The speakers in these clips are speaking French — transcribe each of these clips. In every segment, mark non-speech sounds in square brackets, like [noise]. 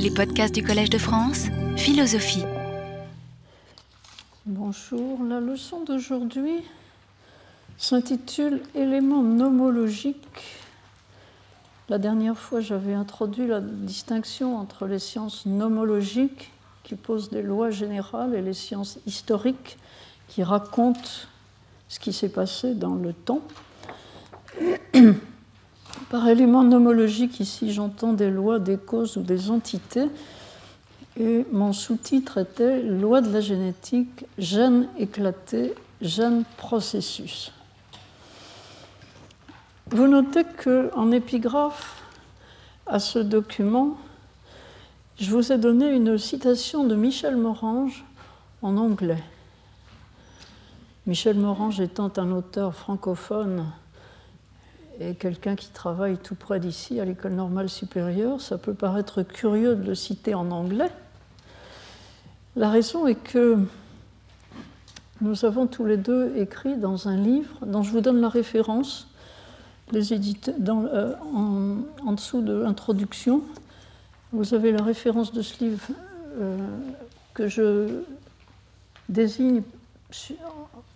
Les podcasts du Collège de France, philosophie. Bonjour, la leçon d'aujourd'hui s'intitule Éléments nomologiques. La dernière fois, j'avais introduit la distinction entre les sciences nomologiques qui posent des lois générales et les sciences historiques qui racontent ce qui s'est passé dans le temps. Par élément nomologique, ici, j'entends des lois, des causes ou des entités. Et mon sous-titre était Loi de la génétique, gène éclaté, gène processus. Vous notez qu'en épigraphe à ce document, je vous ai donné une citation de Michel Morange en anglais. Michel Morange étant un auteur francophone et quelqu'un qui travaille tout près d'ici, à l'école normale supérieure, ça peut paraître curieux de le citer en anglais. La raison est que nous avons tous les deux écrit dans un livre dont je vous donne la référence, les euh, en, dessous de l'introduction. Vous avez la référence de ce livre euh, que je désigne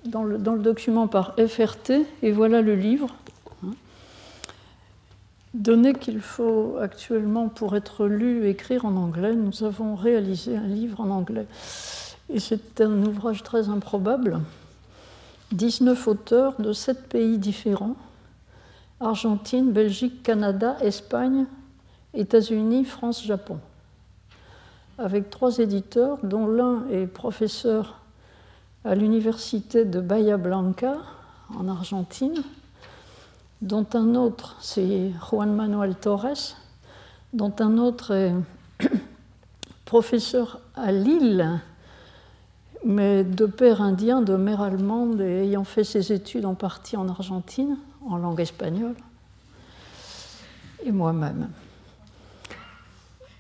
dans le document par FRT, et voilà le livre. Donné qu'il faut actuellement pour être lu, écrire en anglais, nous avons réalisé un livre en anglais. Et c'est un ouvrage très improbable. 19 auteurs de 7 pays différents Argentine, Belgique, Canada, Espagne, États-Unis, France, Japon. Avec trois éditeurs, dont l'un est professeur à l'université de Bahia Blanca, en Argentine, dont un autre, c'est Juan Manuel Torres, dont un autre est [clears throat] professeur à Lille, mais de père indien, de mère allemande et ayant fait ses études en partie en Argentine, en langue espagnole, et moi-même.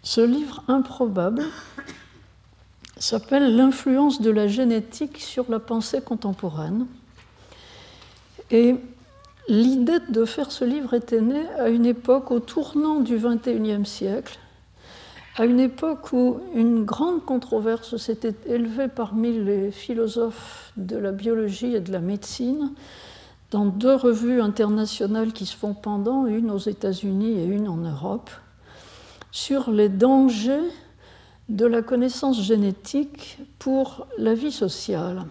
Ce livre improbable s'appelle L'influence de la génétique sur la pensée contemporaine. Et L'idée de faire ce livre était née à une époque, au tournant du XXIe siècle, à une époque où une grande controverse s'était élevée parmi les philosophes de la biologie et de la médecine, dans deux revues internationales qui se font pendant, une aux États-Unis et une en Europe, sur les dangers de la connaissance génétique pour la vie sociale.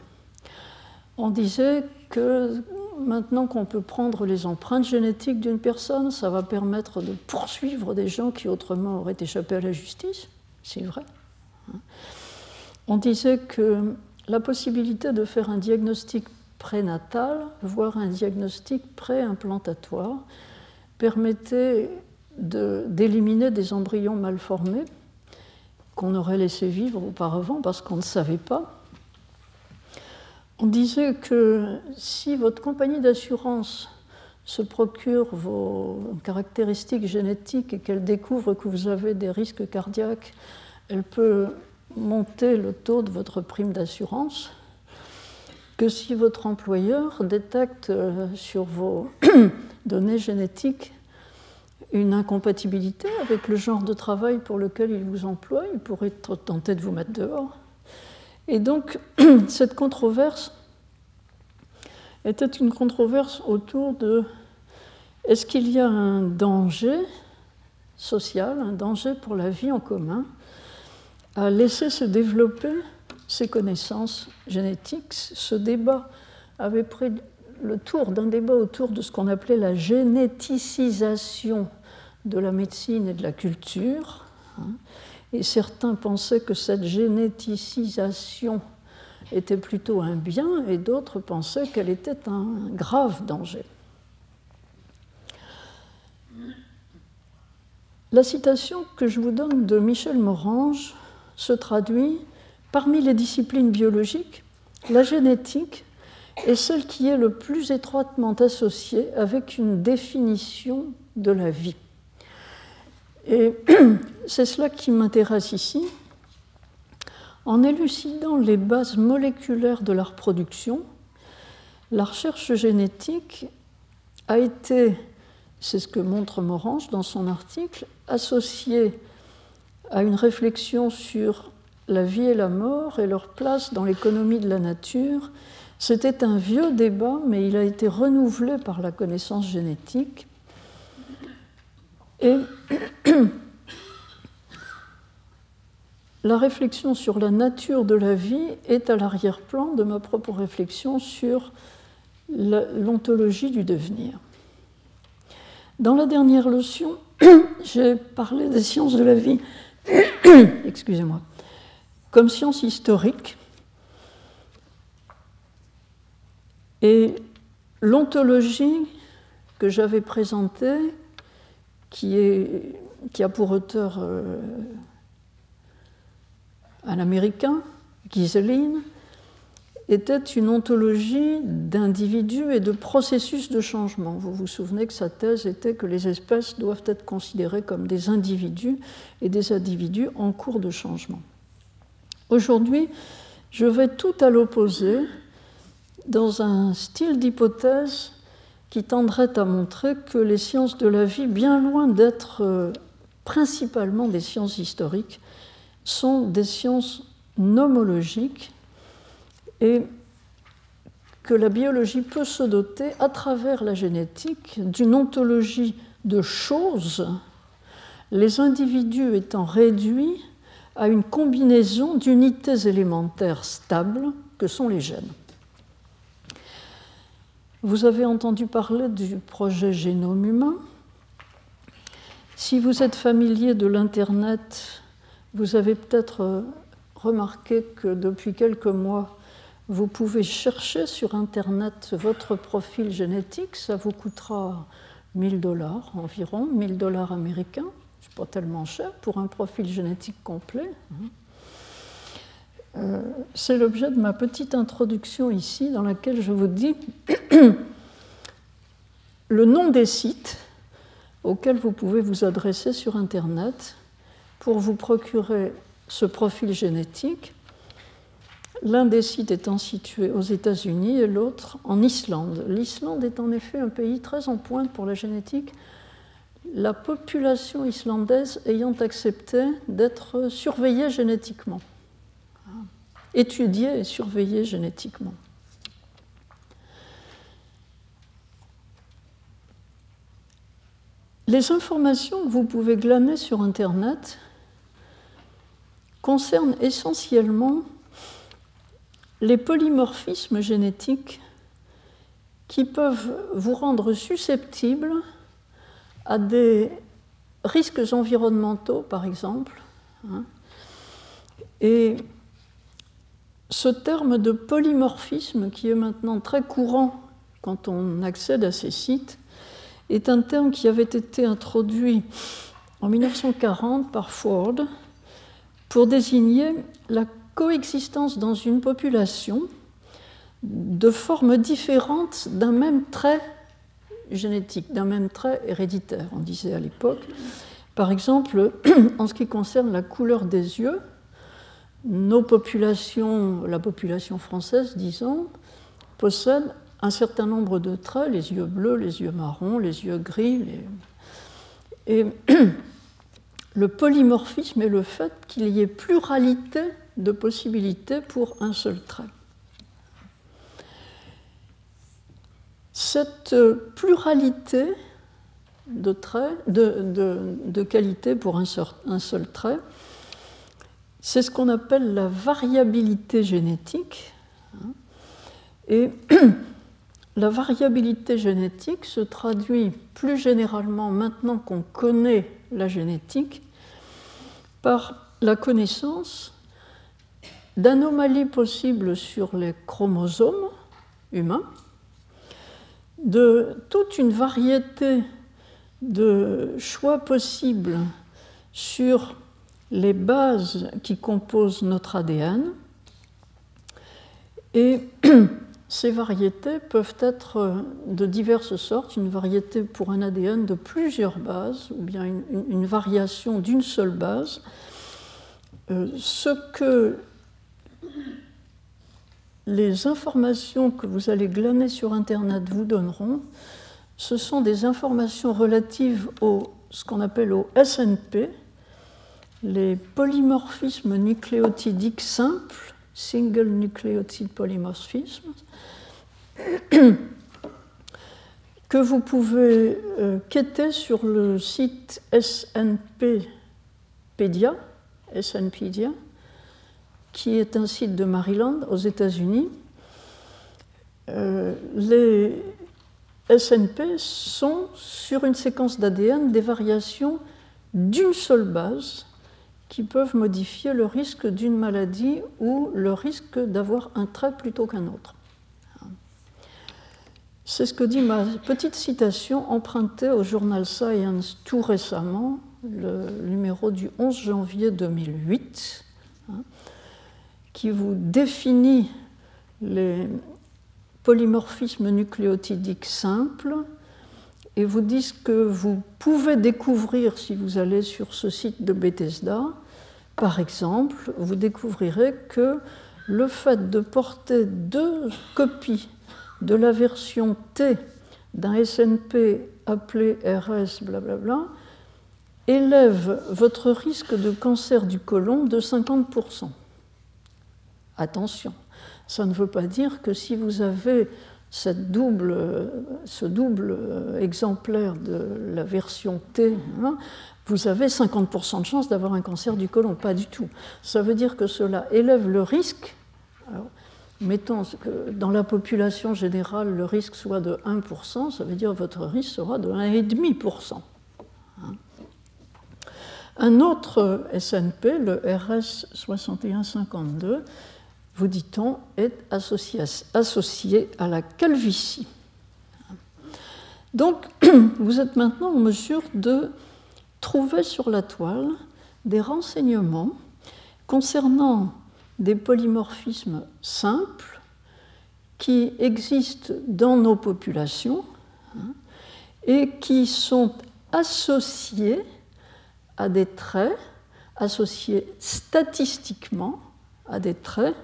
On disait que maintenant qu'on peut prendre les empreintes génétiques d'une personne, ça va permettre de poursuivre des gens qui autrement auraient échappé à la justice. C'est vrai. On disait que la possibilité de faire un diagnostic prénatal, voire un diagnostic préimplantatoire, permettait d'éliminer des embryons mal formés qu'on aurait laissés vivre auparavant parce qu'on ne savait pas on disait que si votre compagnie d'assurance se procure vos caractéristiques génétiques et qu'elle découvre que vous avez des risques cardiaques, elle peut monter le taux de votre prime d'assurance. Que si votre employeur détecte euh, sur vos [clears throat] données génétiques une incompatibilité avec le genre de travail pour lequel il vous emploie, il pourrait être tenté de vous mettre dehors. Et donc, [clears throat] cette controverse était une controverse autour de est-ce qu'il y a un danger social, un danger pour la vie en commun, à laisser se développer ces connaissances génétiques? Ce débat avait pris le tour d'un débat autour de ce qu'on appelait la généticisation de la médecine et de la culture. Et certains pensaient que cette généticisation était plutôt un bien et d'autres pensaient qu'elle était un grave danger. La citation que je vous donne de Michel Morange se traduit parmi les disciplines biologiques, la génétique est celle qui est le plus étroitement associée avec une définition de la vie. Et [clears throat] c'est cela qui m'intéresse ici. En élucidant les bases moléculaires de la reproduction, la recherche génétique a été, c'est ce que montre Morange dans son article, associée à une réflexion sur la vie et la mort et leur place dans l'économie de la nature. C'était un vieux débat, mais il a été renouvelé par la connaissance génétique. Et [coughs] la réflexion sur la nature de la vie est à l'arrière-plan de ma propre réflexion sur l'ontologie du devenir. Dans la dernière leçon, [coughs] j'ai parlé des sciences de la vie, [coughs] excusez-moi, comme sciences historiques. Et l'ontologie que j'avais présentée, qui, est, qui, a pour auteur euh, un Américain, Giseline, était une ontologie d'individus et de processus de changement. Vous vous souvenez que sa thèse était que les espèces doivent être considérées comme des individus et des individus en cours de changement. Aujourd'hui, je vais tout à l'opposé dans un style d'hypothèse qui tendrait à montrer que les sciences de la vie, bien loin d'être euh, principalement des sciences historiques, sont des sciences nomologiques et que la biologie peut se doter, à travers la génétique, d'une ontologie de choses, les individus étant réduits à une combinaison d'unités élémentaires stables que sont les gènes. Vous avez entendu parler du projet Génome humain. Si vous êtes familier de l'Internet, vous avez peut-être remarqué que depuis quelques mois, vous pouvez chercher sur Internet votre profil génétique, ça vous coûtera 1000 dollars environ, 1000 dollars américains, c'est pas tellement cher pour un profil génétique complet. Euh, c'est l'objet de ma petite introduction ici, dans laquelle je vous dis [coughs] le nom des sites auxquels vous pouvez vous adresser sur Internet pour vous procurer ce profil génétique l'un des sites étant situé aux États-Unis et l'autre en Islande. L'Islande est en effet un pays très en pointe pour la génétique, la population islandaise ayant accepté d'être surveillée génétiquement, étudiée et surveillée génétiquement. Les informations que vous pouvez glaner sur Internet concernent essentiellement les polymorphismes génétiques qui peuvent vous rendre susceptible à des risques environnementaux, par exemple. Hein. Ce terme de polymorphisme, qui est maintenant très courant quand on accède à ces sites, est un terme qui avait été introduit en 1940 par Ford pour désigner la coexistence dans une population de formes différentes d'un même trait génétique, d'un même trait héréditaire, on disait à l'époque. Par exemple, [clears throat] en ce qui concerne la couleur des yeux, nos populations, la population française, disons, possède un certain nombre de traits, les yeux bleus, les yeux marrons, les yeux gris. Et [clears throat] le polymorphisme est le fait qu'il y ait pluralité de possibilités pour un seul trait. Cette pluralité de traits, de, qualités pour un seul, un seul trait, c'est ce qu'on appelle la variabilité génétique. Et [clears throat] la variabilité génétique se traduit plus généralement, maintenant qu'on connaît la génétique, par la connaissance d'anomalies possibles sur les chromosomes humains, de toute une variété de choix possibles sur les bases qui composent notre ADN. Et [clears throat] ces variétés peuvent être de diverses sortes, une variété pour un ADN de plusieurs bases, ou bien une, variation d'une seule base. Euh, ce que les informations que vous allez glaner sur Internet vous donneront, ce sont des informations relatives au ce qu'on appelle au SNP, les polymorphismes nucléotidiques simples, single nucleotide polymorphismes, que vous pouvez euh, quêter sur le site SNPpedia, SNPedia, qui est un site de Maryland aux États-Unis. Euh, les SNP sont sur une séquence d'ADN des variations d'une seule base qui peuvent modifier le risque d'une maladie ou le risque d'avoir un trait plutôt qu'un autre. C'est ce que dit ma petite citation empruntée au journal Science tout récemment, le numéro du 11 janvier 2008, hein, qui vous définit les polymorphismes nucléotidiques simples et vous dit ce que vous pouvez découvrir si vous allez sur ce site de Bethesda. Par exemple, vous découvrirez que le fait de porter deux copies de la version T d'un SNP appelé RS, blablabla, élève votre risque de cancer du côlon de 50%. Attention, ça ne veut pas dire que si vous avez double, ce double exemplaire de la version T, hein, vous avez 50% de chance d'avoir un cancer du côlon. Pas du tout. Ça veut dire que cela élève le risque. mettons que dans la population générale, le risque soit de 1%, ça veut dire que votre risque sera de 1,5%. Hein. Un autre SNP, le RS 6152, vous dit-on, est associé, associé à la calvitie. Donc, [clears throat] vous êtes maintenant en mesure de trouver sur la toile des renseignements concernant des polymorphismes simples qui existent dans nos populations hein, et qui sont associés à des traits, associés statistiquement à des traits.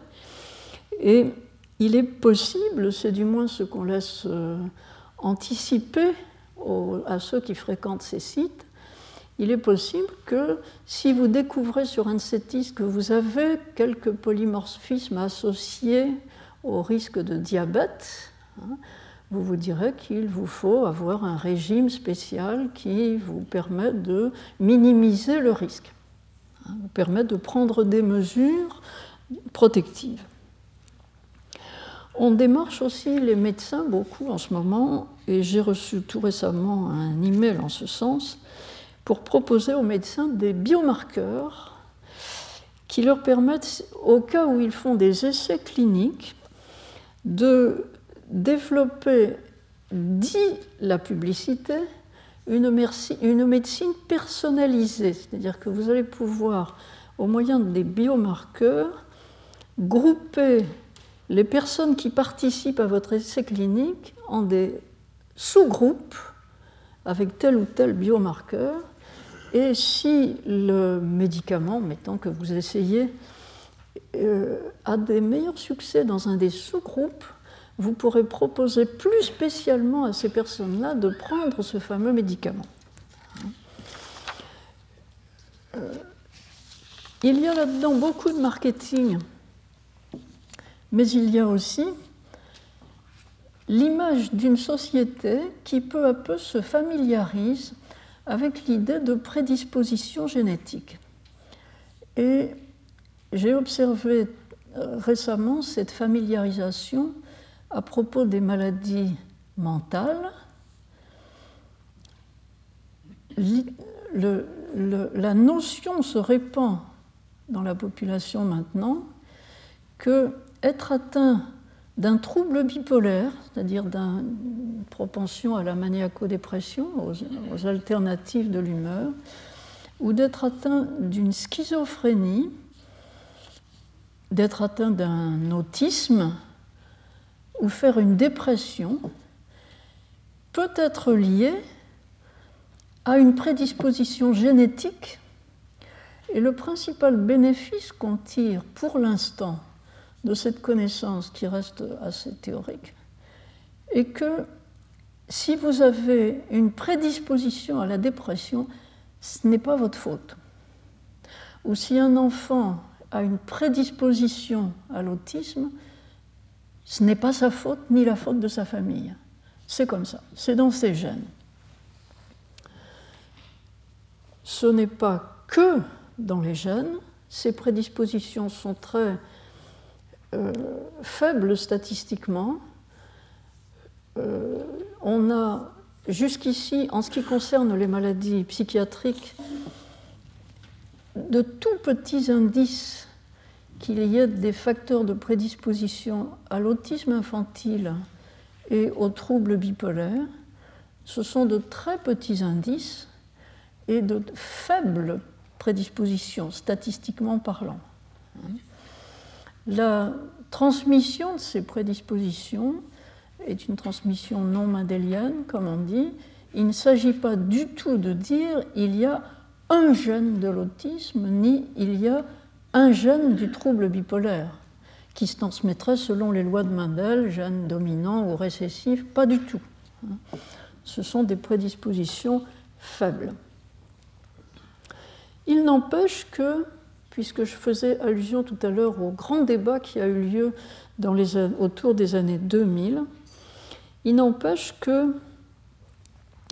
Et il est possible, c'est du moins ce qu'on laisse euh, anticiper à ceux qui fréquentent ces sites, il est possible que si vous découvrez sur un de que vous avez quelques polymorphismes associés au risque de diabète, hein, vous vous direz qu'il vous faut avoir un régime spécial qui vous permet de minimiser le risque, hein, vous permet de prendre des mesures protectives. On démarche aussi les médecins beaucoup en ce moment, et j'ai reçu tout récemment un email en ce sens, pour proposer aux médecins des biomarqueurs qui leur permettent, au cas où ils font des essais cliniques, de développer, dit la publicité, une, médecine personnalisée. C'est-à-dire que vous allez pouvoir, au moyen des biomarqueurs, grouper les personnes qui participent à votre essai clinique en des sous-groupes avec tel ou tel biomarqueur. Et si le médicament, mettons que vous essayez, euh, a des meilleurs succès dans un des sous-groupes, vous pourrez proposer plus spécialement à ces personnes-là de prendre ce fameux médicament. Euh, il y a là-dedans beaucoup de marketing mais il y a aussi l'image d'une société qui peu à peu se familiarise avec l'idée de prédisposition génétique. Et j'ai observé euh, récemment cette familiarisation à propos des maladies mentales. la notion se répand dans la population maintenant que être atteint d'un trouble bipolaire, c'est-à-dire d'une propension à la maniaco-dépression, aux, alternatives de l'humeur, ou d'être atteint d'une schizophrénie, d'être atteint d'un autisme, ou faire une dépression, peut être lié à une prédisposition génétique. Et le principal bénéfice qu'on tire pour l'instant de cette connaissance qui reste assez théorique, et que si vous avez une prédisposition à la dépression, ce n'est pas votre faute. ou si un enfant a une prédisposition à l'autisme, ce n'est pas sa faute ni la faute de sa famille. C'est comme ça, c'est dans ses gènes. Ce n'est pas que dans les gènes, ces prédispositions sont très euh, faibles statistiquement. Euh, on a jusqu'ici, en ce qui concerne les maladies psychiatriques, de tout petits indices qu'il y ait des facteurs de prédisposition à l'autisme infantile et aux troubles bipolaires. Ce sont de très petits indices et de faibles prédispositions, statistiquement parlant. La transmission de ces prédispositions est une transmission non mendélienne, comme on dit. Il ne s'agit pas du tout de dire il y a un gène de l'autisme, ni il y a un gène du trouble bipolaire qui se transmettrait selon les lois de Mendel, gène dominant ou récessif, pas du tout. Ce sont des prédispositions faibles. Il n'empêche que, puisque je faisais allusion tout à l'heure au grand débat qui a eu lieu autour des années 2000, il n'empêche que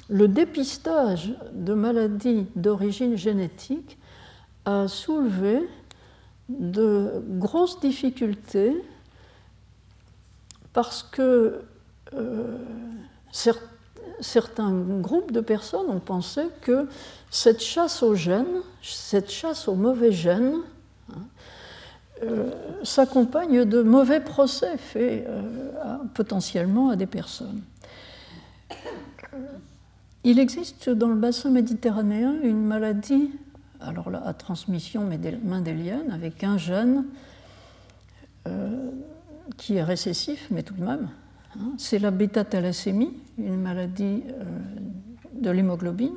le dépistage de maladies d'origine génétique a soulevé de grosses difficultés parce que euh, certains groupes de personnes ont pensé que cette chasse aux gènes, cette chasse aux mauvais gènes, hein, euh, s'accompagne de mauvais procès faits euh, potentiellement à des personnes. Il existe dans le bassin méditerranéen une maladie, alors là, à transmission mendélienne, avec un gène euh, qui est récessif, mais tout de même. Hein. c'est la bêta-thalassémie, une maladie euh, de l'hémoglobine.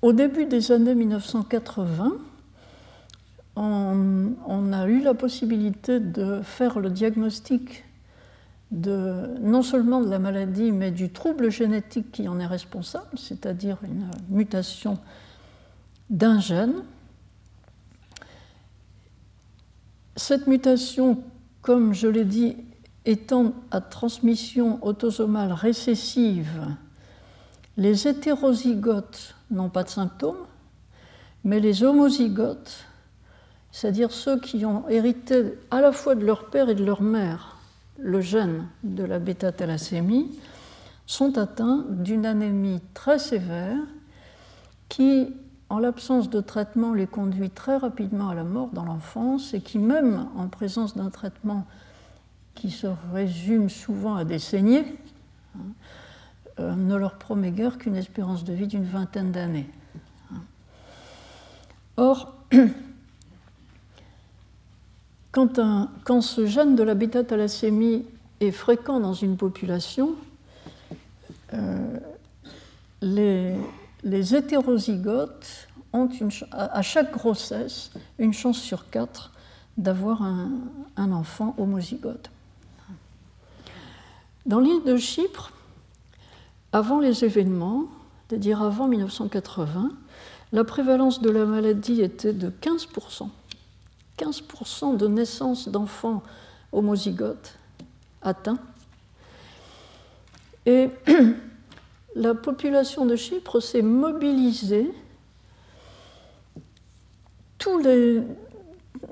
Au début des années 1980, on, a eu la possibilité de faire le diagnostic non seulement de la maladie, mais du trouble génétique qui en est responsable, c'est-à-dire une mutation d'un gène. Cette mutation, comme je l'ai dit, étant à transmission autosomale récessive, les hétérozygotes n'ont pas de symptômes, mais les homozygotes, c'est-à-dire ceux qui ont hérité à la fois de leur père et de leur mère le gène de la bêta-thalassémie, sont atteints d'une anémie très sévère qui, en l'absence de traitement, les conduit très rapidement à la mort dans l'enfance et qui, même en présence d'un traitement qui se résume souvent à des saignées, hein, euh, ne leur promet guère qu'une espérance de vie d'une vingtaine d'années. Or, [clears throat] Quand, ce gène de la bêta-thalassémie est fréquent dans une population, euh, les, hétérozygotes ont à chaque grossesse une chance sur quatre d'avoir un, un, enfant homozygote. Dans l'île de Chypre, avant les événements, c'est-à-dire avant 1980, la prévalence de la maladie était de 15%. 15% de naissance d'enfants homozygotes atteints. Et [clears throat] la population de Chypre s'est mobilisée.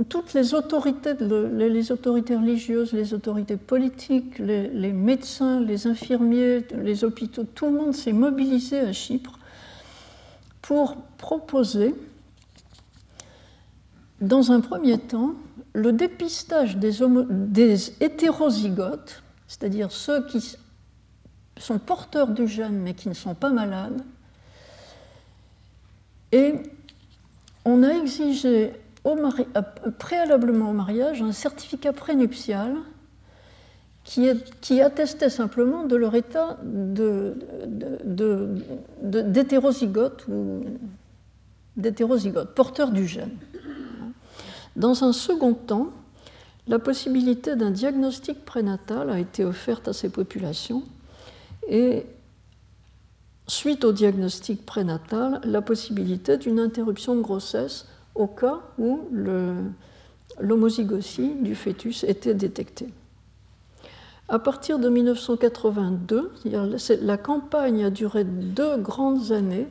Toutes les autorités, les autorités religieuses, les autorités politiques, les, médecins, les infirmiers, les hôpitaux, tout le monde s'est mobilisé à Chypre pour proposer dans un premier temps, le dépistage des, des hétérozygotes, c'est-à-dire ceux qui sont porteurs du gène mais qui ne sont pas malades, et on a exigé au préalablement au mariage un certificat prénuptial qui, qui attestait simplement de leur état d'hétérozygote ou d'hétérozygote, porteur du gène. Dans un second temps, la possibilité d'un diagnostic prénatal a été offerte à ces populations et suite au diagnostic prénatal, la possibilité d'une interruption de grossesse au cas où l'homozygosie du fœtus était détectée. À partir de 1982, la campagne a duré deux grandes années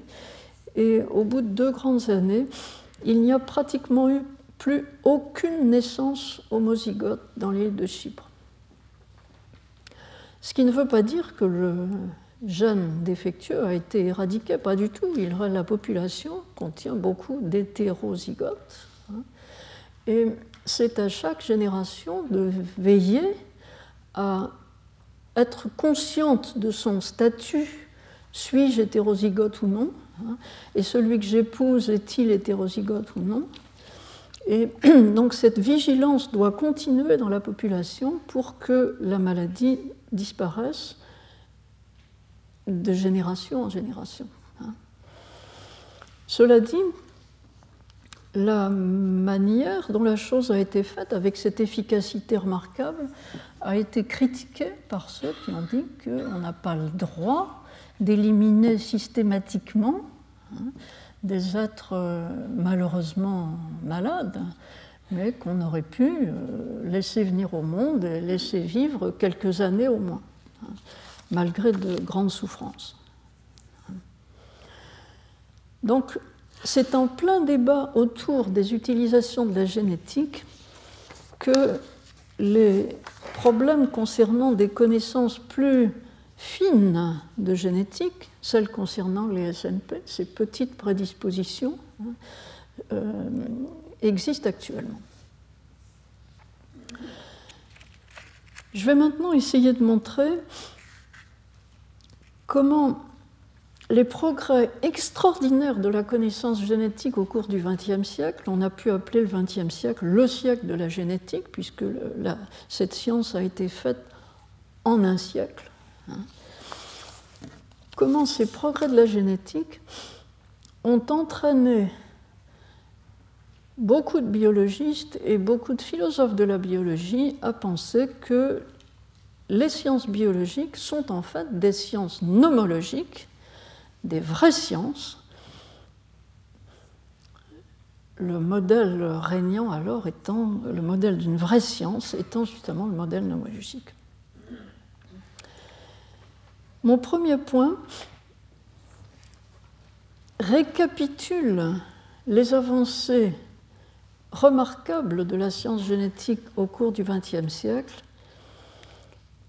et au bout de deux grandes années, il n'y a pratiquement eu plus aucune naissance homozygote dans l'île de Chypre. Ce qui ne veut pas dire que le gène défectueux a été éradiqué, pas du tout. La population contient beaucoup d'hétérozygotes. Hein. et c'est à chaque génération de veiller à être consciente de son statut, suis-je hétérozygote ou non, hein, et celui que j'épouse est-il hétérozygote ou non. Et [clears throat] donc cette vigilance doit continuer dans la population pour que la maladie disparaissent de génération en génération. Hein. Cela dit, la manière dont la chose a été faite, avec cette efficacité remarquable, a été critiquée par ceux qui ont dit qu'on n'a pas le droit d'éliminer systématiquement hein, des êtres euh, malheureusement malades, mais qu'on aurait pu euh, laisser venir au monde et laisser vivre quelques années au moins, hein, malgré de grandes souffrances. Donc, c'est en plein débat autour des utilisations de la génétique que les problèmes concernant des connaissances plus fines de génétique, celles concernant les SNP, ces petites prédispositions, hein, euh, existe actuellement. Je vais maintenant essayer de montrer comment les progrès extraordinaires de la connaissance génétique au cours du XXe siècle, on a pu appeler le XXe siècle le siècle de la génétique, puisque cette science a été faite en un siècle. Hein. Comment ces progrès de la génétique ont entraîné beaucoup de biologistes et beaucoup de philosophes de la biologie à penser que les sciences biologiques sont en fait des sciences nomologiques, des vraies sciences. Le modèle régnant alors étant le modèle d'une vraie science, étant justement le modèle nomologique. Mon premier point récapitule les avancées remarquable de la science génétique au cours du XXe siècle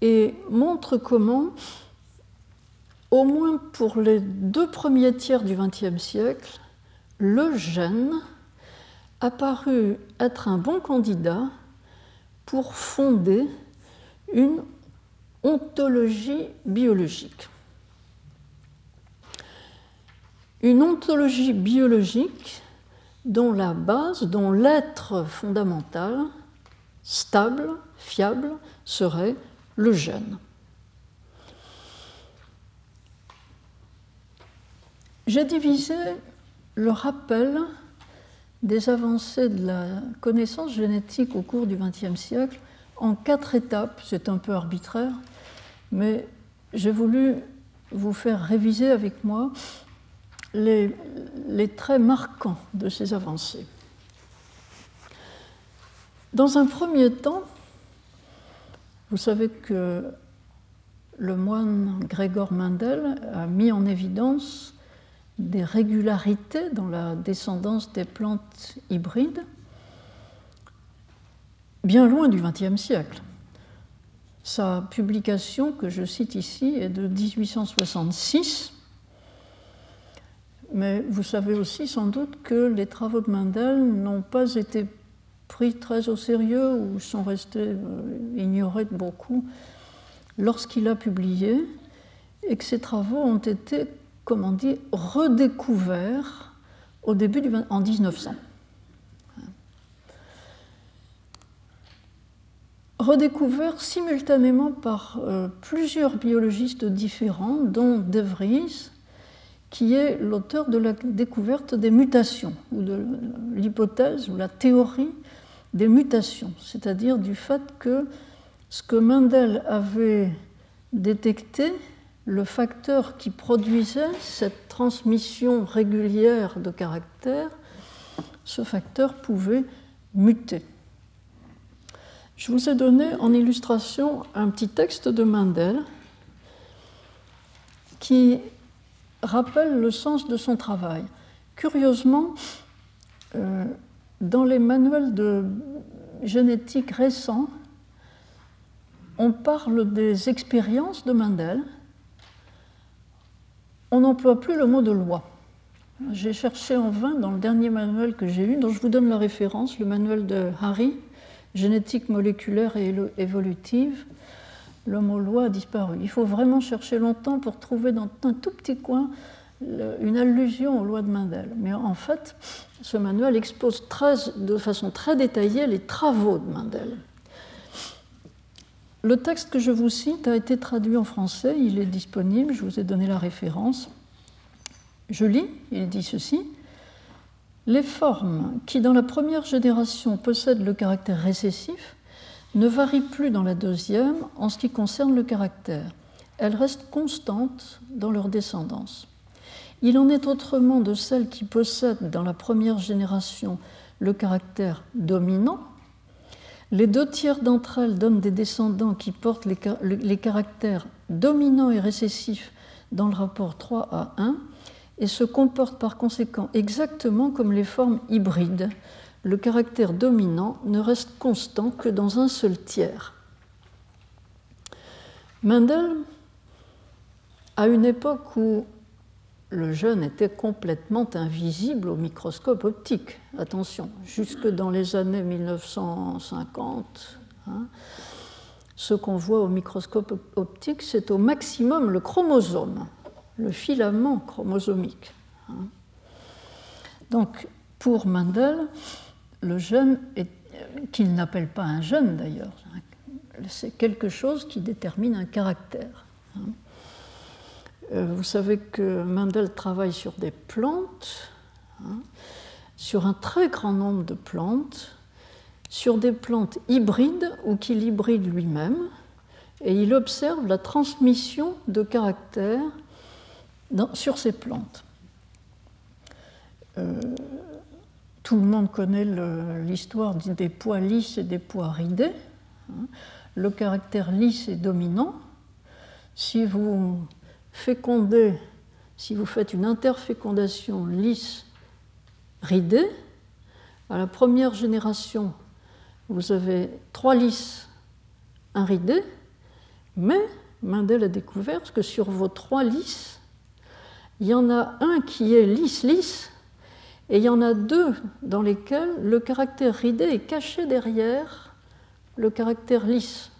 et montre comment, au moins pour les deux premiers tiers du XXe siècle, le gène a paru être un bon candidat pour fonder une ontologie biologique. Une ontologie biologique dont la base, dont l'être fondamental, stable, fiable, serait le gène. J'ai divisé le rappel des avancées de la connaissance génétique au cours du XXe siècle en quatre étapes. C'est un peu arbitraire, mais j'ai voulu vous faire réviser avec moi les, traits marquants de ces avancées. Dans un premier temps, vous savez que le moine Grégor Mendel a mis en évidence des régularités dans la descendance des plantes hybrides, bien loin du XXe siècle. Sa publication, que je cite ici, est de 1866 mais vous savez aussi sans doute que les travaux de Mendel n'ont pas été pris très au sérieux ou sont restés euh, ignorés de beaucoup lorsqu'il a publié et que ces travaux ont été, comment dire, redécouverts au début en 1900. Redécouverts simultanément par euh, plusieurs biologistes différents, dont De Vries, qui est l'auteur de la découverte des mutations, ou de l'hypothèse ou la théorie des mutations, c'est-à-dire du fait que ce que Mendel avait détecté le facteur qui produisait cette transmission régulière de caractères, ce facteur pouvait muter. Je vous ai donné en illustration un petit texte de Mendel qui rappelle le sens de son travail. Curieusement, euh, dans les manuels de génétique récents, on parle des expériences de Mendel. On n'emploie plus le mot de loi. J'ai cherché en vain dans le dernier manuel que j'ai lu, dont je vous donne la référence, le manuel de Harry, Génétique moléculaire et évolutive. Le mot loi a disparu. Il faut vraiment chercher longtemps pour trouver dans un tout petit coin une allusion aux lois de Mendel. Mais en fait, ce manuel expose de façon très détaillée les travaux de Mendel. Le texte que je vous cite a été traduit en français, il est disponible, je vous ai donné la référence. Je lis, il dit ceci. Les formes qui, dans la première génération, possèdent le caractère récessif ne varient plus dans la deuxième en ce qui concerne le caractère. Elles restent constantes dans leur descendance. Il en est autrement de celles qui possèdent dans la première génération le caractère dominant. Les deux tiers d'entre elles donnent des descendants qui portent les, caractères dominants et récessifs dans le rapport 3 à 1 et se comportent par conséquent exactement comme les formes hybrides. Le caractère dominant ne reste constant que dans un seul tiers. Mendel, à une époque où le jeune était complètement invisible au microscope optique. Attention, jusque dans les années 1950, hein, ce qu'on voit au microscope optique, c'est au maximum le chromosome, le filament chromosomique. Hein. Donc, pour Mendel, le gène, qu'il n'appelle pas un gène d'ailleurs, c'est quelque chose qui détermine un caractère. Hein. Euh, vous savez que Mendel travaille sur des plantes, hein, sur un très grand nombre de plantes, sur des plantes hybrides ou qu'il hybride lui-même, et il observe la transmission de caractères sur ces plantes. Euh, tout le monde connaît l'histoire des pois lisses et des pois ridés. Hein. Le caractère lisse est dominant. Si vous fécondez, si vous faites une interfécondation lisse ridée, à la première génération, vous avez trois lisses, un ridé, mais Mendel a découvert que sur vos trois lisses, il y en a un qui est lisse-lisse, et il y en a deux dans lesquels le caractère ridé est caché derrière le caractère lisse.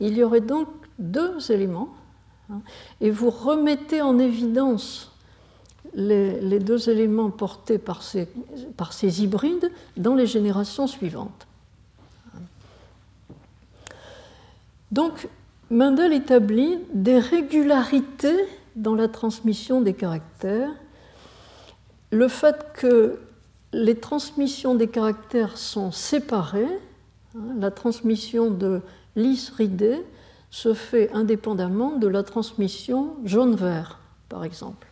Il y aurait donc deux éléments. Et vous remettez en évidence les, deux éléments portés par ces, par ces hybrides dans les générations suivantes. Donc, Mendel établit des régularités dans la transmission des caractères. Le fait que les transmissions des caractères sont séparées, hein, la transmission de lys ridé se fait indépendamment de la transmission jaune-vert, par exemple.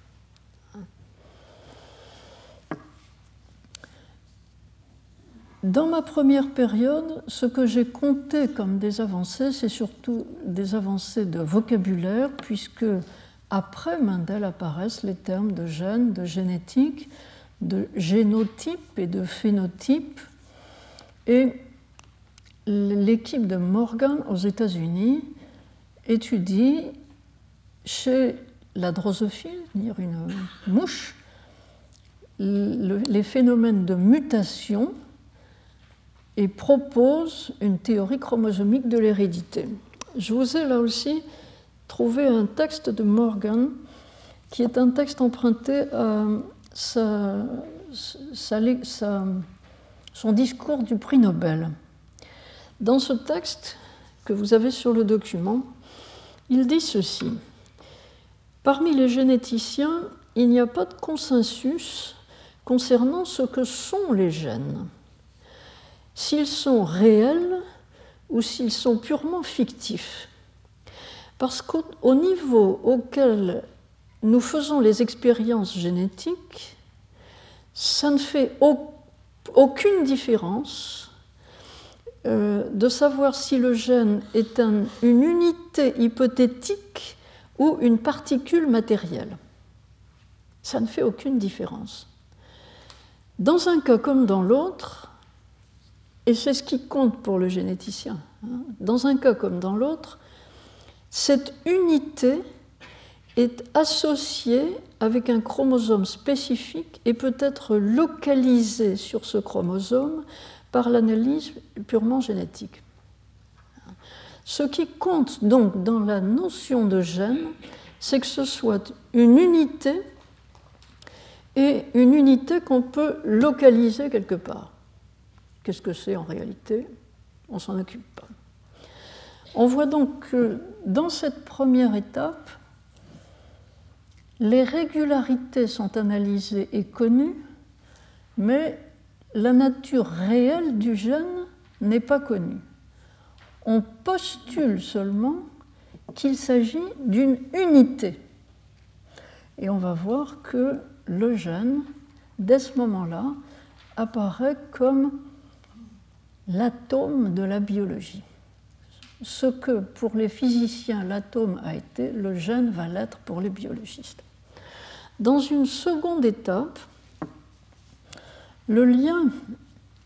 Dans ma première période, ce que j'ai compté comme des avancées, c'est surtout des avancées de vocabulaire, puisque après Mendel apparaissent les termes de gène, de génétique, de génotype et de phénotype. Et l'équipe de Morgan aux États-Unis étudie chez la drosophile, dire une mouche, les phénomènes de mutation et propose une théorie chromosomique de l'hérédité. Je vous ai là aussi trouvé un texte de Morgan qui est un texte emprunté à son discours du prix Nobel. Dans ce texte que vous avez sur le document, il dit ceci. Parmi les généticiens, il n'y a pas de consensus concernant ce que sont les gènes, s'ils sont réels ou s'ils sont purement fictifs. Parce qu'au niveau auquel nous faisons les expériences génétiques, ça ne fait aucune différence euh, de savoir si le gène est une unité hypothétique ou une particule matérielle. Ça ne fait aucune différence. Dans un cas comme dans l'autre, et c'est ce qui compte pour le généticien, hein, dans un cas comme dans l'autre, cette unité est associée avec un chromosome spécifique et peut être localisée sur ce chromosome par l'analyse purement génétique. Ce qui compte donc dans la notion de gène, c'est que ce soit une unité et une unité qu'on peut localiser quelque part. Qu'est-ce que c'est en réalité? On s'en occupe pas. On voit donc que dans cette première étape, les régularités sont analysées et connues, mais la nature réelle du gène n'est pas connue. On postule seulement qu'il s'agit d'une unité. Et on va voir que le gène, dès ce moment-là, apparaît comme l'atome de la biologie. Ce que pour les physiciens l'atome a été, le gène va l'être pour les biologistes. Dans une seconde étape, le lien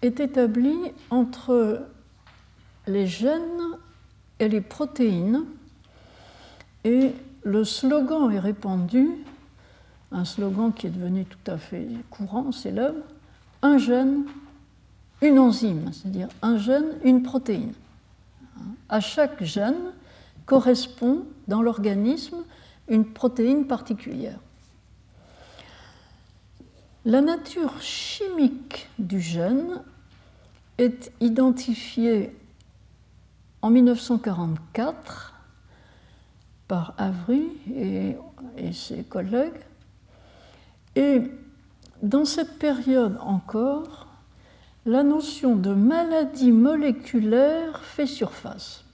est établi entre les gènes et les protéines et le slogan est répandu, un slogan qui est devenu tout à fait courant, célèbre, un gène, une enzyme, c'est-à-dire un gène, une protéine. À chaque gène correspond dans l'organisme une protéine particulière. La nature chimique du gène est identifiée en 1944 par Avery et, ses collègues. Et dans cette période encore, la notion de maladie moléculaire fait surface.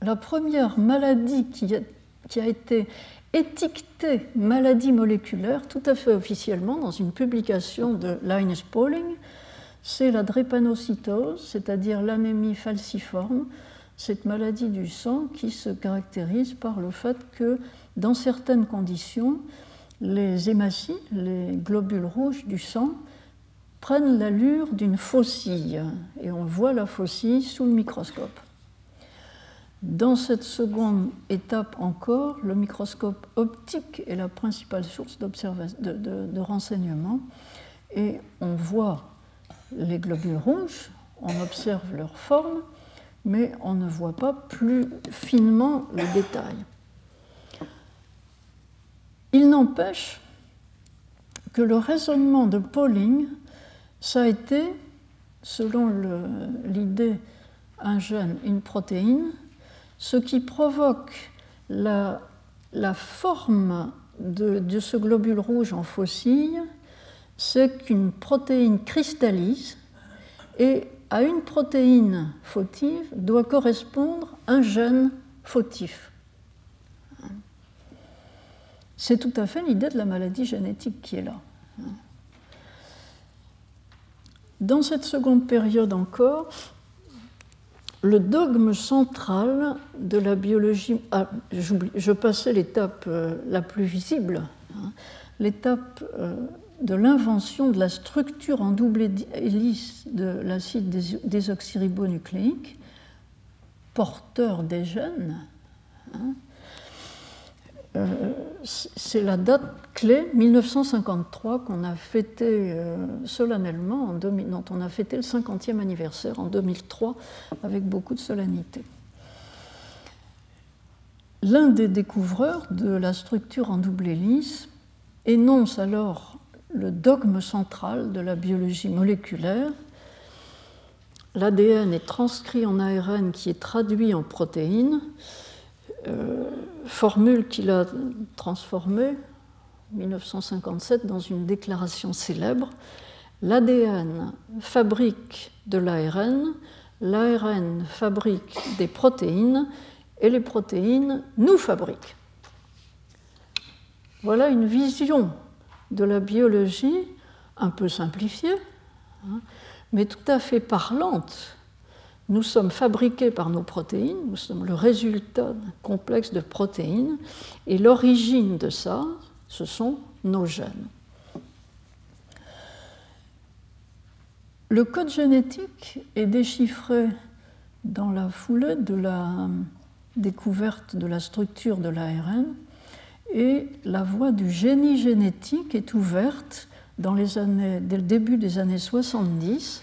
La première maladie qui a, qui a été étiqueté maladie moléculaire tout à fait officiellement dans une publication de Linus Pauling, c'est la drépanocytose, c'est-à-dire l'anémie falciforme, cette maladie du sang qui se caractérise par le fait que dans certaines conditions, les hématies, les globules rouges du sang, prennent l'allure d'une faucille et on voit la faucille sous le microscope. Dans cette seconde étape encore, le microscope optique est la principale source de, de, renseignement et on voit les globules rouges, on observe leur forme, mais on ne voit pas plus finement le détail. Il n'empêche que le raisonnement de Pauling, ça a été, selon l'idée un gène, une protéine, ce qui provoque la, forme de, ce globule rouge en faucille, c'est qu'une protéine cristallise et à une protéine fautive doit correspondre un gène fautif. C'est tout à fait l'idée de la maladie génétique qui est là. Dans cette seconde période encore, le dogme central de la biologie, ah, je passais l'étape euh, la plus visible, hein, l'étape euh, de l'invention de la structure en double hélice de l'acide désoxyribonucléique, porteur des gènes. Hein, c'est la date clé 1953 qu'on a fêté euh, solennellement, en dont on a fêté le 50e anniversaire en 2003 avec beaucoup de solennité. L'un des découvreurs de la structure en double hélice énonce alors le dogme central de la biologie moléculaire. L'ADN est transcrit en ARN qui est traduit en protéines euh, formule qu'il a transformée en 1957 dans une déclaration célèbre. L'ADN fabrique de l'ARN, l'ARN fabrique des protéines et les protéines nous fabriquent. Voilà une vision de la biologie un peu simplifiée, hein, mais tout à fait parlante. Nous sommes fabriqués par nos protéines, nous sommes le résultat d'un complexe de protéines, et l'origine de ça, ce sont nos gènes. Le code génétique est déchiffré dans la foulée de la découverte de la structure de l'ARN et la voie du génie génétique est ouverte dans les années, dès le début des années 70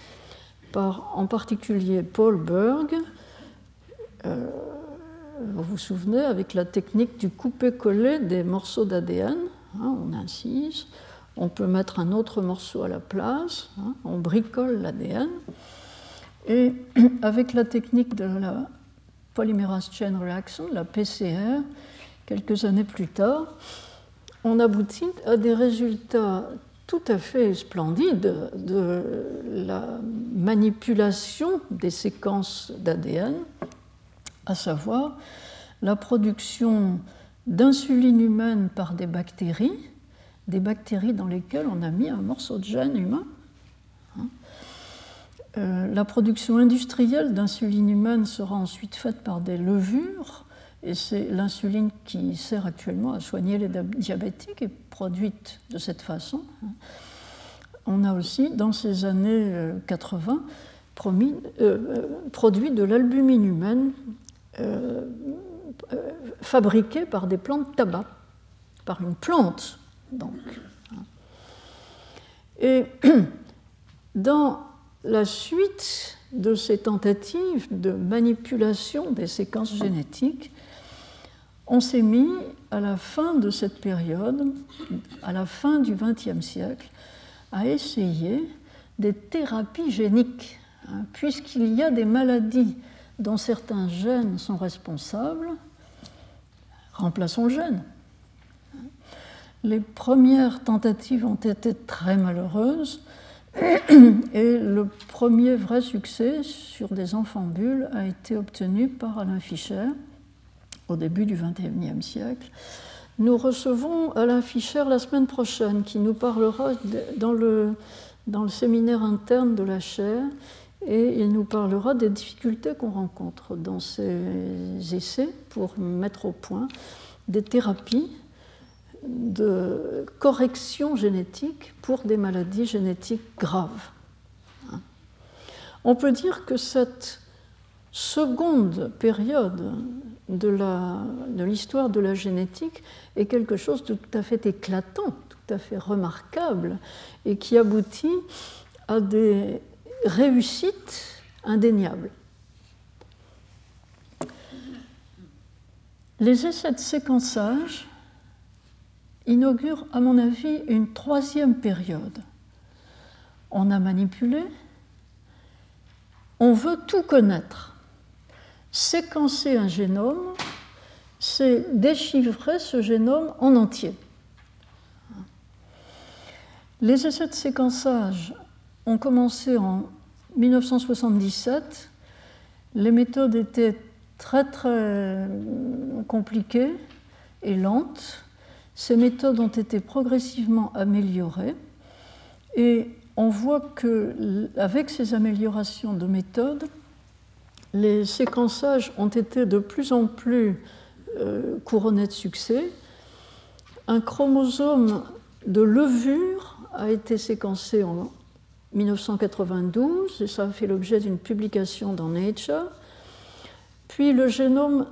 par en particulier Paul Berg, euh, vous vous souvenez, avec la technique du couper-coller des morceaux d'ADN, hein, on incise, on peut mettre un autre morceau à la place, hein, on bricole l'ADN, et [clears throat] avec la technique de la Polymerase Chain Reaction, la PCR, quelques années plus tard, on aboutit à des résultats tout à fait splendides de la manipulation des séquences d'ADN, à savoir la production d'insuline humaine par des bactéries, des bactéries dans lesquelles on a mis un morceau de gène humain. Hein. Euh, la production industrielle d'insuline humaine sera ensuite faite par des levures, et c'est l'insuline qui sert actuellement à soigner les diabétiques et produite de cette façon. Hein. On a aussi, dans ces années 80, euh, euh, produit de l'albumine humaine fabriquée par des plantes tabac, par une plante donc. Et [clears throat] dans la suite de ces tentatives de manipulation des séquences génétiques, on s'est mis à la fin de cette période, à la fin du XXe siècle, à essayer des thérapies géniques, hein, puisqu'il y a des maladies dont certains gènes sont responsables, remplaçons le gène. Les premières tentatives ont été très malheureuses [clears throat] et le premier vrai succès sur des enfants bulles a été obtenu par Alain Fischer au début du XXIe siècle. Nous recevons Alain Fischer la semaine prochaine qui nous parlera dans le, dans le séminaire interne de la chaire et il nous parlera des difficultés qu'on rencontre dans ces essais pour mettre au point des thérapies de correction génétique pour des maladies génétiques graves. On peut dire que cette seconde période de l'histoire de, de la génétique est quelque chose de tout à fait éclatant, tout à fait remarquable, et qui aboutit à des réussites indéniables. Les essais de séquençage inaugure, à mon avis, une troisième période. On a manipulé, on veut tout connaître. Séquencer un génome, c'est déchiffrer ce génome en entier. Les essais de séquençage ont commencé en 1977. Les méthodes étaient très très compliquées et lentes. Ces méthodes ont été progressivement améliorées et on voit que avec ces améliorations de méthodes, les séquençages ont été de plus en plus euh, couronnés de succès. Un chromosome de levure a été séquencé en 1992 et ça a fait l'objet d'une publication dans Nature. Puis le génome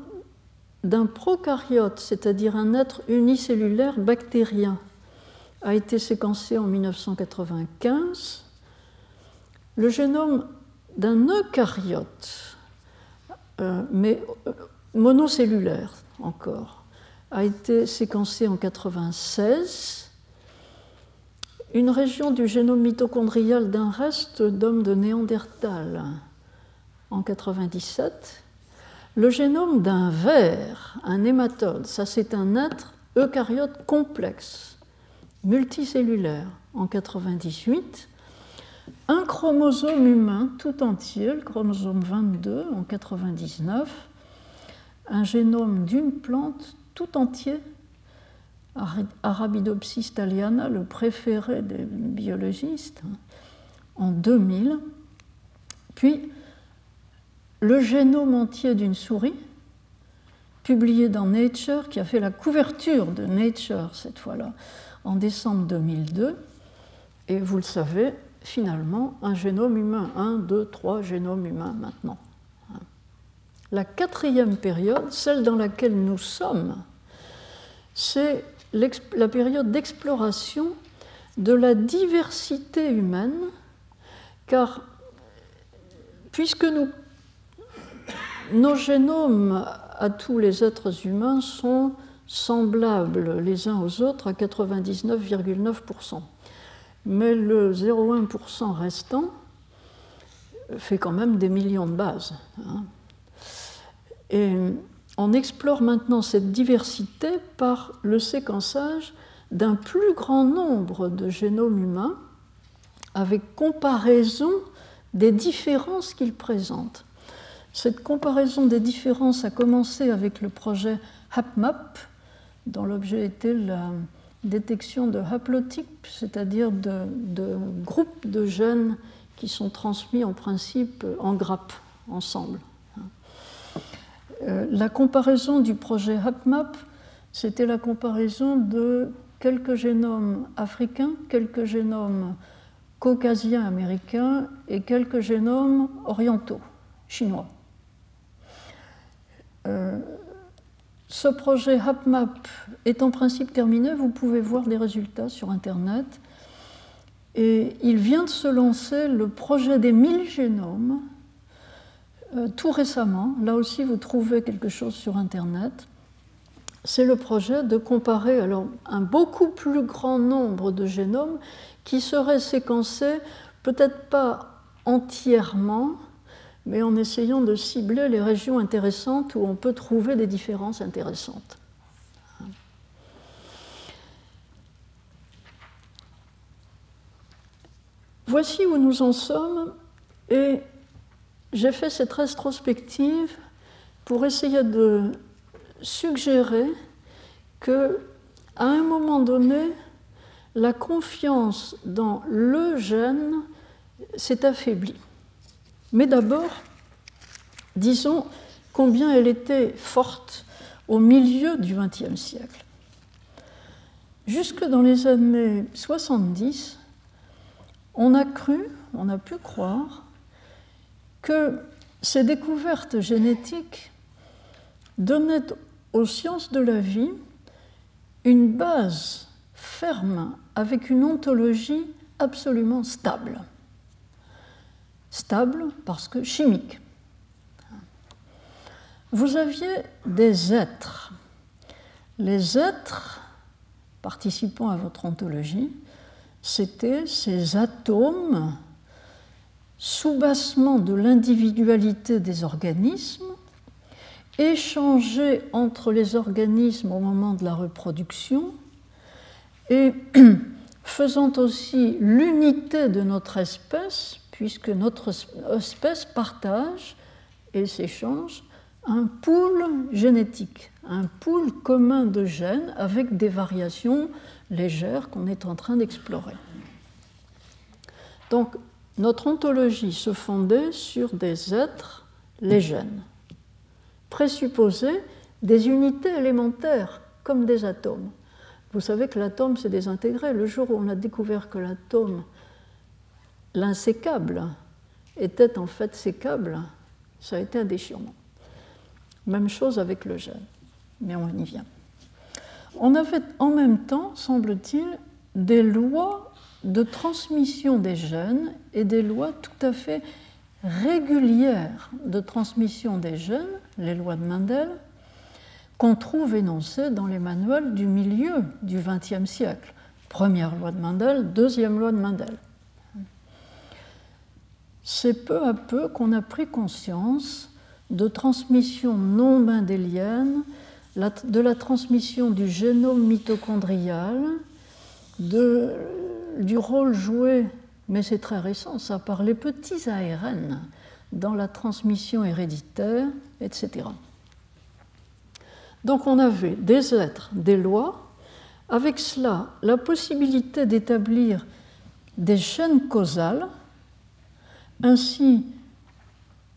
d'un prokaryote, c'est-à-dire un être unicellulaire bactérien, a été séquencé en 1995. Le génome d'un eucaryote, mais euh, monocellulaire encore, a été séquencé en 1996. Une région du génome mitochondrial d'un reste d'homme de Néandertal en 1997 le génome d'un ver, un hématode, ça c'est un être eucaryote complexe, multicellulaire en 98. Un chromosome humain tout entier, le chromosome 22 en 99. un génome d'une plante tout entier, Arabidopsis thaliana, le préféré des biologistes, en 2000. Puis le génome entier d'une souris, publié dans Nature, qui a fait la couverture de Nature cette fois-là, en décembre 2002. Et vous le savez, finalement, un génome humain, un, deux, trois génomes humains maintenant. La quatrième période, celle dans laquelle nous sommes, c'est la période d'exploration de la diversité humaine, car puisque nous, nos génomes à tous les êtres humains sont semblables les uns aux autres à 99,9%. Mais le 0,1% restant fait quand même des millions de bases. Hein. Et on explore maintenant cette diversité par le séquençage d'un plus grand nombre de génomes humains avec comparaison des différences qu'ils présentent. Cette comparaison des différences a commencé avec le projet HapMap, dont l'objet était la détection de haplotypes, c'est-à-dire de, groupes de gènes qui sont transmis en principe en grappes ensemble. Euh, la comparaison du projet HapMap, c'était la comparaison de quelques génomes africains, quelques génomes caucasiens américains et quelques génomes orientaux, chinois. Euh, ce projet HapMap est en principe terminé, vous pouvez voir les résultats sur Internet. Et il vient de se lancer le projet des 1000 génomes, euh, tout récemment. Là aussi, vous trouvez quelque chose sur Internet. C'est le projet de comparer alors, un beaucoup plus grand nombre de génomes qui seraient séquencés, peut-être pas entièrement, mais en essayant de cibler les régions intéressantes où on peut trouver des différences intéressantes. Voici où nous en sommes et j'ai fait cette rétrospective pour essayer de suggérer que à un moment donné, la confiance dans le gène s'est affaiblie. Mais d'abord, disons combien elle était forte au milieu du XXe siècle. Jusque dans les années 70, on a cru, on a pu croire que ces découvertes génétiques donnaient aux sciences de la vie une base ferme avec une ontologie absolument stable stable parce que chimique. Vous aviez des êtres. Les êtres participant à votre ontologie, c'était ces atomes, soubassement de l'individualité des organismes, échangés entre les organismes au moment de la reproduction et [clears throat] faisant aussi l'unité de notre espèce puisque notre espèce partage et s'échange un pool génétique, un pool commun de gènes avec des variations légères qu'on est en train d'explorer. Donc notre ontologie se fondait sur des êtres, les gènes, présupposés des unités élémentaires comme des atomes. Vous savez que l'atome s'est désintégré. Le jour où on a découvert que l'atome l'insécable était en fait sécable, ça a été un déchirement. Même chose avec le gène, mais on y vient. On avait en même temps, semble-t-il, des lois de transmission des gènes et des lois tout à fait régulières de transmission des gènes, les lois de Mendel, qu'on trouve énoncées dans les manuels du milieu du XXe siècle. Première loi de Mendel, deuxième loi de Mendel c'est peu à peu qu'on a pris conscience de transmission non mendélienne, de la transmission du génome mitochondrial, du rôle joué, mais c'est très récent, ça, par les petits ARN dans la transmission héréditaire, etc. Donc on avait des êtres, des lois, avec cela la possibilité d'établir des chaînes causales, ainsi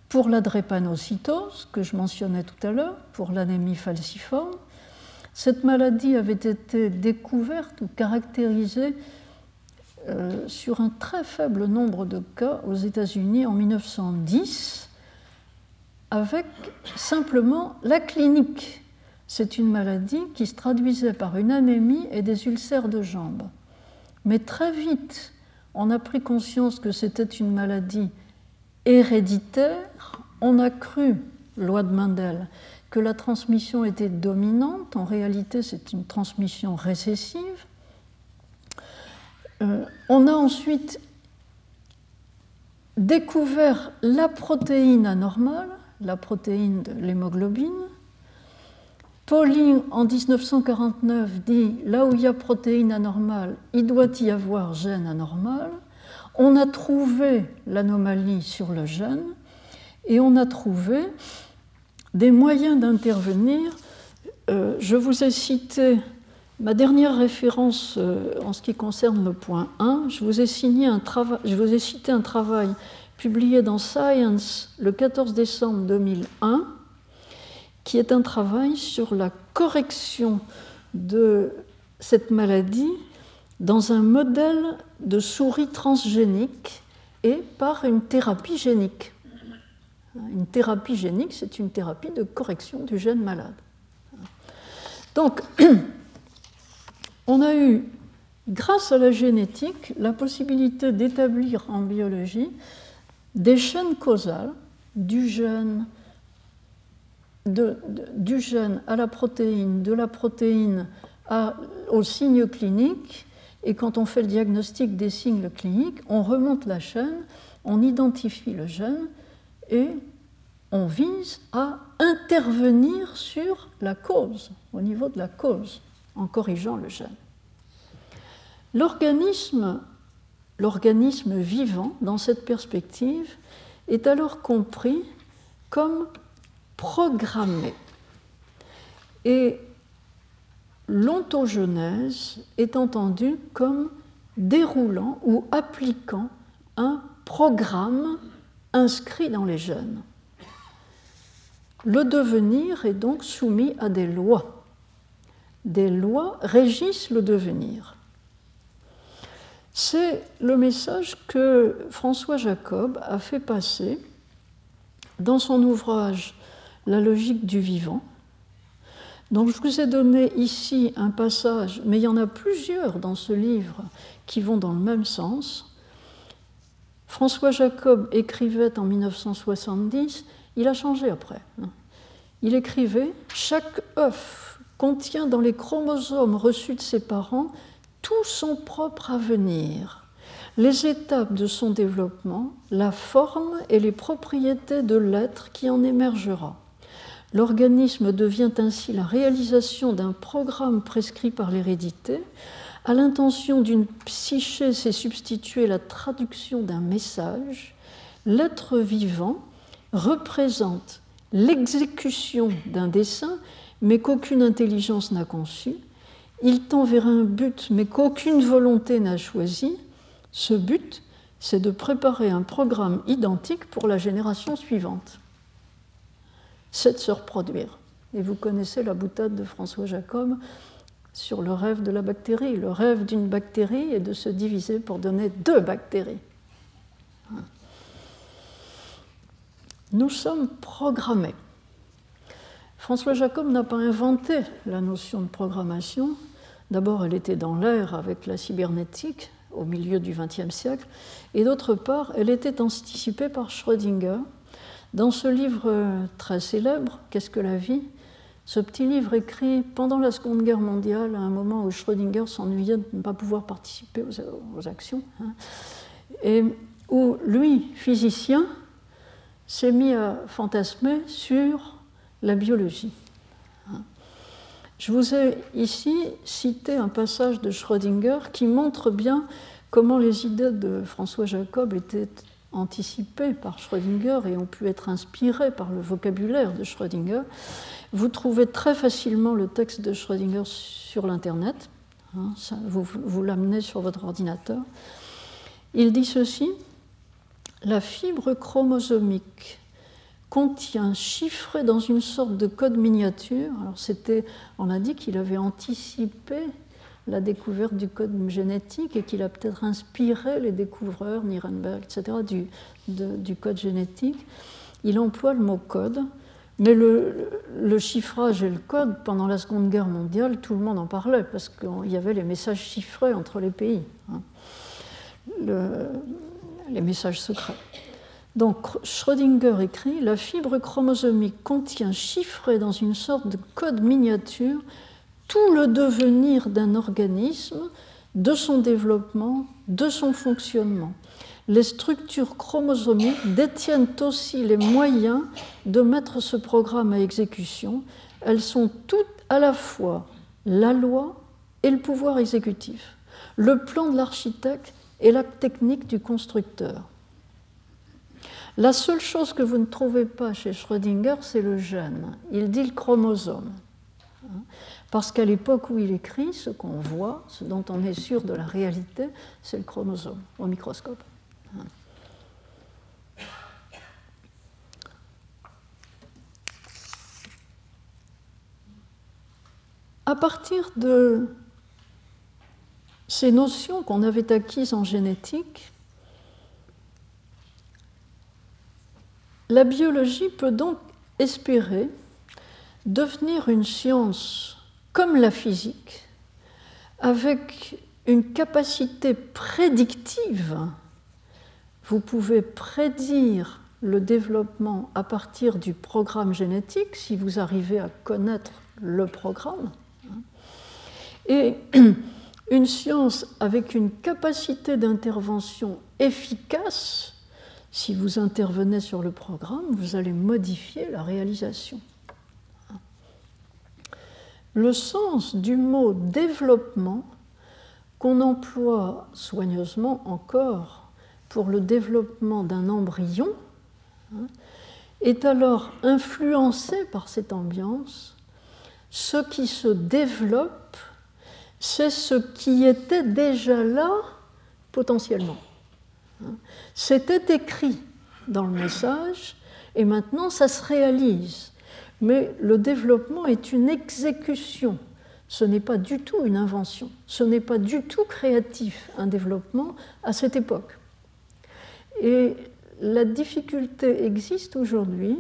pour la drépanocytose, que je mentionnais tout à l'heure, pour l'anémie falciforme. Cette maladie avait été découverte ou caractérisée euh, sur un très faible nombre de cas aux États-Unis en 1910, avec simplement la clinique. C'est une maladie qui se traduisait par une anémie et des ulcères de jambes. Mais très vite, on a pris conscience que c'était une maladie héréditaire. On a cru, loi de Mendel, que la transmission était dominante. En réalité, c'est une transmission récessive. Euh, on a ensuite découvert la protéine anormale, la protéine de l'hémoglobine. Pauling, en 1949, dit là où il y a protéine anormale, il doit y avoir gène anormal. On a trouvé l'anomalie sur le gène et on a trouvé des moyens d'intervenir. Euh, je vous ai cité Ma dernière référence euh, en ce qui concerne le point 1, je vous ai, signé un je vous ai cité un travail publié dans Science le 14 décembre 2001, qui est un travail sur la correction de cette maladie dans un modèle de souris transgénique et par une thérapie génique. Une thérapie génique, c'est une thérapie de correction du gène malade. Donc, [clears throat] on a eu, grâce à la génétique, la possibilité d'établir en biologie des chaînes causales du gène, du gène à la protéine, de la protéine aux signes cliniques. Et quand on fait le diagnostic des signes cliniques, on remonte la chaîne, on identifie le gène et on vise à intervenir sur la cause, au niveau de la cause en corrigeant le gène. L'organisme, l'organisme vivant, dans cette perspective, est alors compris comme programmé. Et l'ontogenèse est entendue comme déroulant ou appliquant un programme inscrit dans les gènes. Le devenir est donc soumis à des lois des lois régissent le devenir. C'est le message que François Jacob a fait passer dans son ouvrage La logique du vivant. Donc je vous ai donné ici un passage, mais il y en a plusieurs dans ce livre qui vont dans le même sens. François Jacob écrivait en 1970, il a changé après. Il écrivait Chaque œuf contient dans les chromosomes reçus de ses parents tout son propre avenir, les étapes de son développement, la forme et les propriétés de l'être qui en émergera. L'organisme devient ainsi la réalisation d'un programme prescrit par l'hérédité. À l'intention d'une psyché s'est substituée la traduction d'un message. L'être vivant représente l'exécution d'un dessin mais qu'aucune intelligence n'a conçu. Il tend vers un but, mais qu'aucune volonté n'a choisi. Ce but, c'est de préparer un programme identique pour la génération suivante. C'est de se reproduire. Et vous connaissez la boutade de François Jacob sur le rêve de la bactérie. Le rêve d'une bactérie est de se diviser pour donner deux bactéries. Nous sommes programmés. François Jacob n'a pas inventé la notion de programmation. D'abord, elle était dans l'air avec la cybernétique au milieu du XXe siècle, et d'autre part, elle était anticipée par Schrödinger. Dans ce livre très célèbre, Qu'est-ce que la vie? Ce petit livre écrit pendant la Seconde Guerre mondiale, à un moment où Schrödinger s'ennuyait de ne pas pouvoir participer aux, actions, hein, et où lui, physicien, s'est mis à fantasmer sur la biologie. Je vous ai ici cité un passage de Schrödinger qui montre bien comment les idées de François Jacob étaient anticipés par Schrödinger et ont pu être inspirés par le vocabulaire de Schrödinger, vous trouvez très facilement le texte de Schrödinger sur l'Internet. Hein, vous, vous l'amenez sur votre ordinateur. Il dit ceci La fibre chromosomique contient chiffré dans une sorte de code miniature. Alors c'était, on a dit qu'il avait anticipé la découverte du code génétique et qu'il a peut-être inspiré les découvreurs, Nirenberg, etc., du, code génétique. Il emploie le mot code, mais le, chiffrage et le code, pendant la Seconde Guerre mondiale, tout le monde en parlait parce qu'il y avait les messages chiffrés entre les pays, hein. le, les messages secrets. Donc Schrödinger écrit La fibre chromosomique contient chiffré dans une sorte de code miniature tout le devenir d'un organisme, de son développement, de son fonctionnement. Les structures chromosomiques détiennent aussi les moyens de mettre ce programme à exécution. Elles sont toutes à la fois la loi et le pouvoir exécutif, le plan de l'architecte et la technique du constructeur. La seule chose que vous ne trouvez pas chez Schrödinger, c'est le gène. Il dit le chromosome. Parce qu'à l'époque où il écrit, ce qu'on voit, ce dont on est sûr de la réalité, c'est le chromosome au microscope. À partir de ces notions qu'on avait acquises en génétique, la biologie peut donc espérer devenir une science comme la physique, avec une capacité prédictive, vous pouvez prédire le développement à partir du programme génétique, si vous arrivez à connaître le programme. Et [clears throat] une science avec une capacité d'intervention efficace, si vous intervenez sur le programme, vous allez modifier la réalisation le sens du mot développement qu'on emploie soigneusement encore pour le développement d'un embryon hein, est alors influencé par cette ambiance. Ce qui se développe, c'est ce qui était déjà là potentiellement. Hein. C'était écrit dans le message et maintenant ça se réalise mais le développement est une exécution. Ce n'est pas du tout une invention. Ce n'est pas du tout créatif, un développement à cette époque. Et la difficulté existe aujourd'hui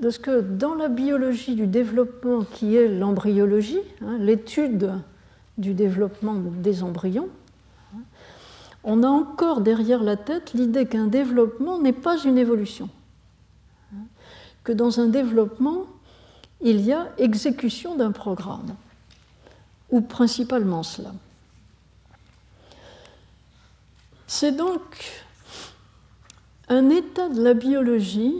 de ce que dans la biologie du développement qui est l'embryologie, hein, l'étude du développement des embryons, hein, on a encore derrière la tête l'idée qu'un développement n'est pas une évolution que dans un développement, il y a exécution d'un programme, ou principalement cela. C'est donc un état de la biologie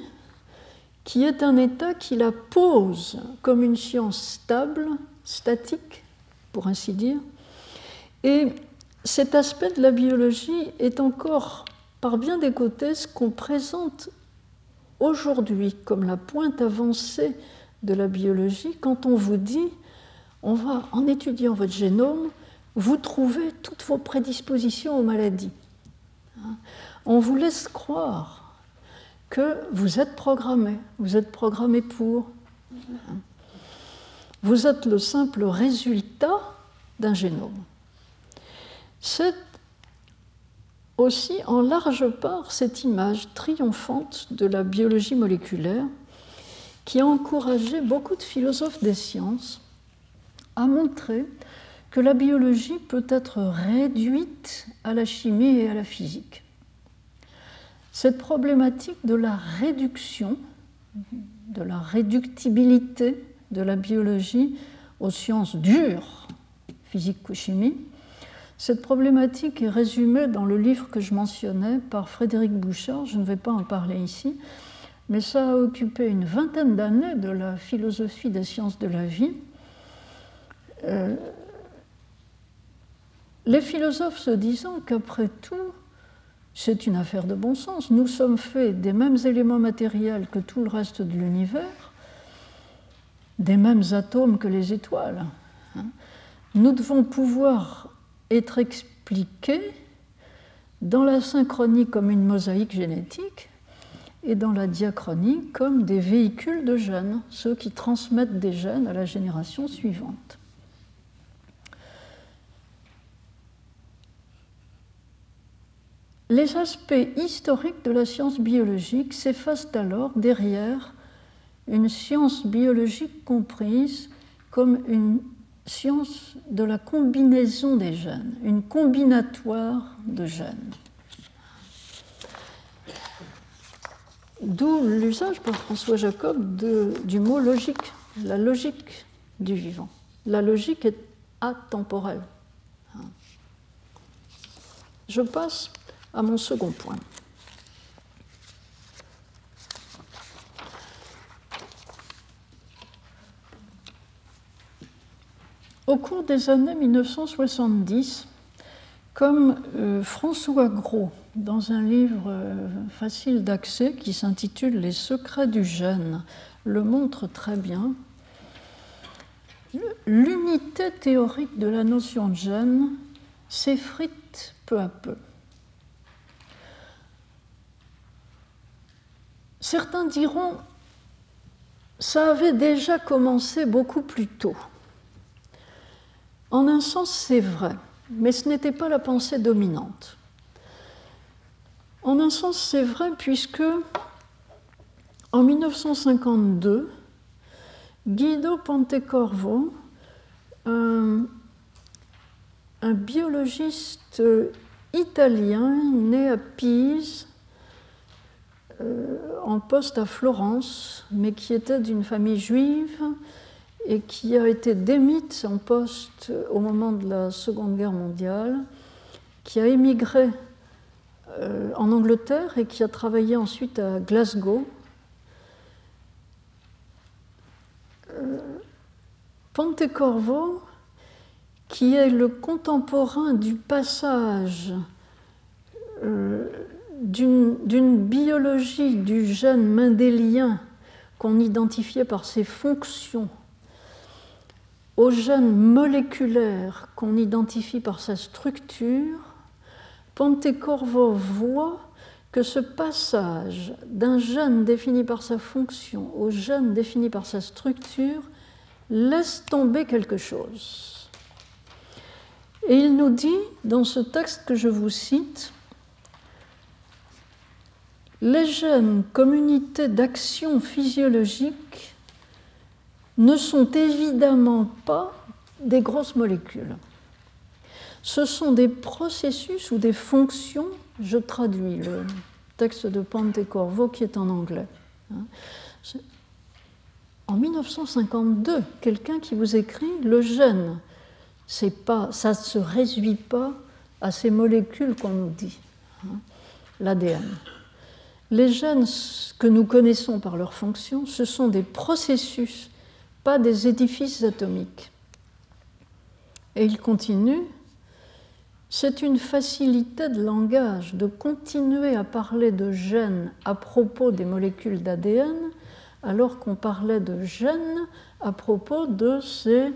qui est un état qui la pose comme une science stable, statique, pour ainsi dire. Et cet aspect de la biologie est encore, par bien des côtés, ce qu'on présente aujourd'hui comme la pointe avancée de la biologie quand on vous dit, on va, en étudiant votre génome, vous trouver toutes vos prédispositions aux maladies. Hein? On vous laisse croire que vous êtes programmé, vous êtes programmé pour. Hein? Vous êtes le simple résultat d'un génome. C'est aussi en large part cette image triomphante de la biologie moléculaire qui a encouragé beaucoup de philosophes des sciences à montrer que la biologie peut être réduite à la chimie et à la physique. Cette problématique de la réduction, de la réductibilité de la biologie aux sciences dures, physique ou chimie, cette problématique est résumée dans le livre que je mentionnais par Frédéric Bouchard, je ne vais pas en parler ici, mais ça a occupé une vingtaine d'années de la philosophie des sciences de la vie. Euh, les philosophes se disant qu'après tout, c'est une affaire de bon sens. Nous sommes faits des mêmes éléments matériels que tout le reste de l'univers, des mêmes atomes que les étoiles. Hein. Nous devons pouvoir être expliqués dans la synchronie comme une mosaïque génétique et dans la diachronie comme des véhicules de gènes, ceux qui transmettent des gènes à la génération suivante. Les aspects historiques de la science biologique s'effacent alors derrière une science biologique comprise comme une science de la combinaison des gènes, une combinatoire de gènes. D'où l'usage par François Jacob du mot logique, la logique du vivant. La logique est atemporelle. Je passe à mon second point. Au cours des années 1970, comme euh, François Gros, dans un livre euh, facile d'accès qui s'intitule Les secrets du gène, le montre très bien, l'unité théorique de la notion de gène s'effrite peu à peu. Certains diront, ça avait déjà commencé beaucoup plus tôt. En un sens, c'est vrai, mais ce n'était pas la pensée dominante. En un sens, c'est vrai puisque en 1952, Guido Pontecorvo, un, biologiste italien né à Pise, euh, en poste à Florence, mais qui était d'une famille juive et qui a été démite en poste au moment de la Seconde Guerre mondiale, qui a émigré euh, en Angleterre et qui a travaillé ensuite à Glasgow. Euh, Pontecorvo, qui est le contemporain du passage d'une biologie du gène mendélien qu'on identifiait par ses fonctions au gène moléculaire qu'on identifie par sa structure, Pontecorvo voit que ce passage d'un gène défini par sa fonction au gène défini par sa structure laisse tomber quelque chose. Et il nous dit, dans ce texte que je vous cite, les gènes comme unité d'action physiologique ne sont évidemment pas des grosses molécules. Ce sont des processus ou des fonctions, je traduis le texte de Pontecorvo qui est en anglais. En 1952, quelqu'un qui vous écrit le gène, pas, ça ne se réduit pas à ces molécules qu'on nous dit, hein, l'ADN. Les gènes que nous connaissons par leur fonction, ce sont des processus, pas des édifices atomiques. Et il continue, c'est une facilité de langage de continuer à parler de gènes à propos des molécules d'ADN alors qu'on parlait de gènes à propos de ces,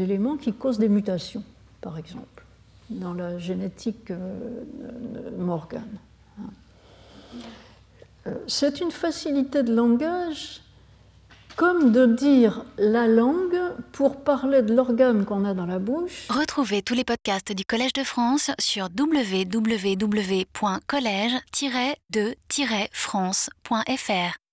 éléments qui causent des mutations, par exemple, dans la génétique euh, Morgan. Euh, c'est une facilité de langage comme de dire la langue pour parler de l'organe qu'on a dans la bouche. Retrouvez tous les podcasts du Collège de France sur www.collège-de-france.fr.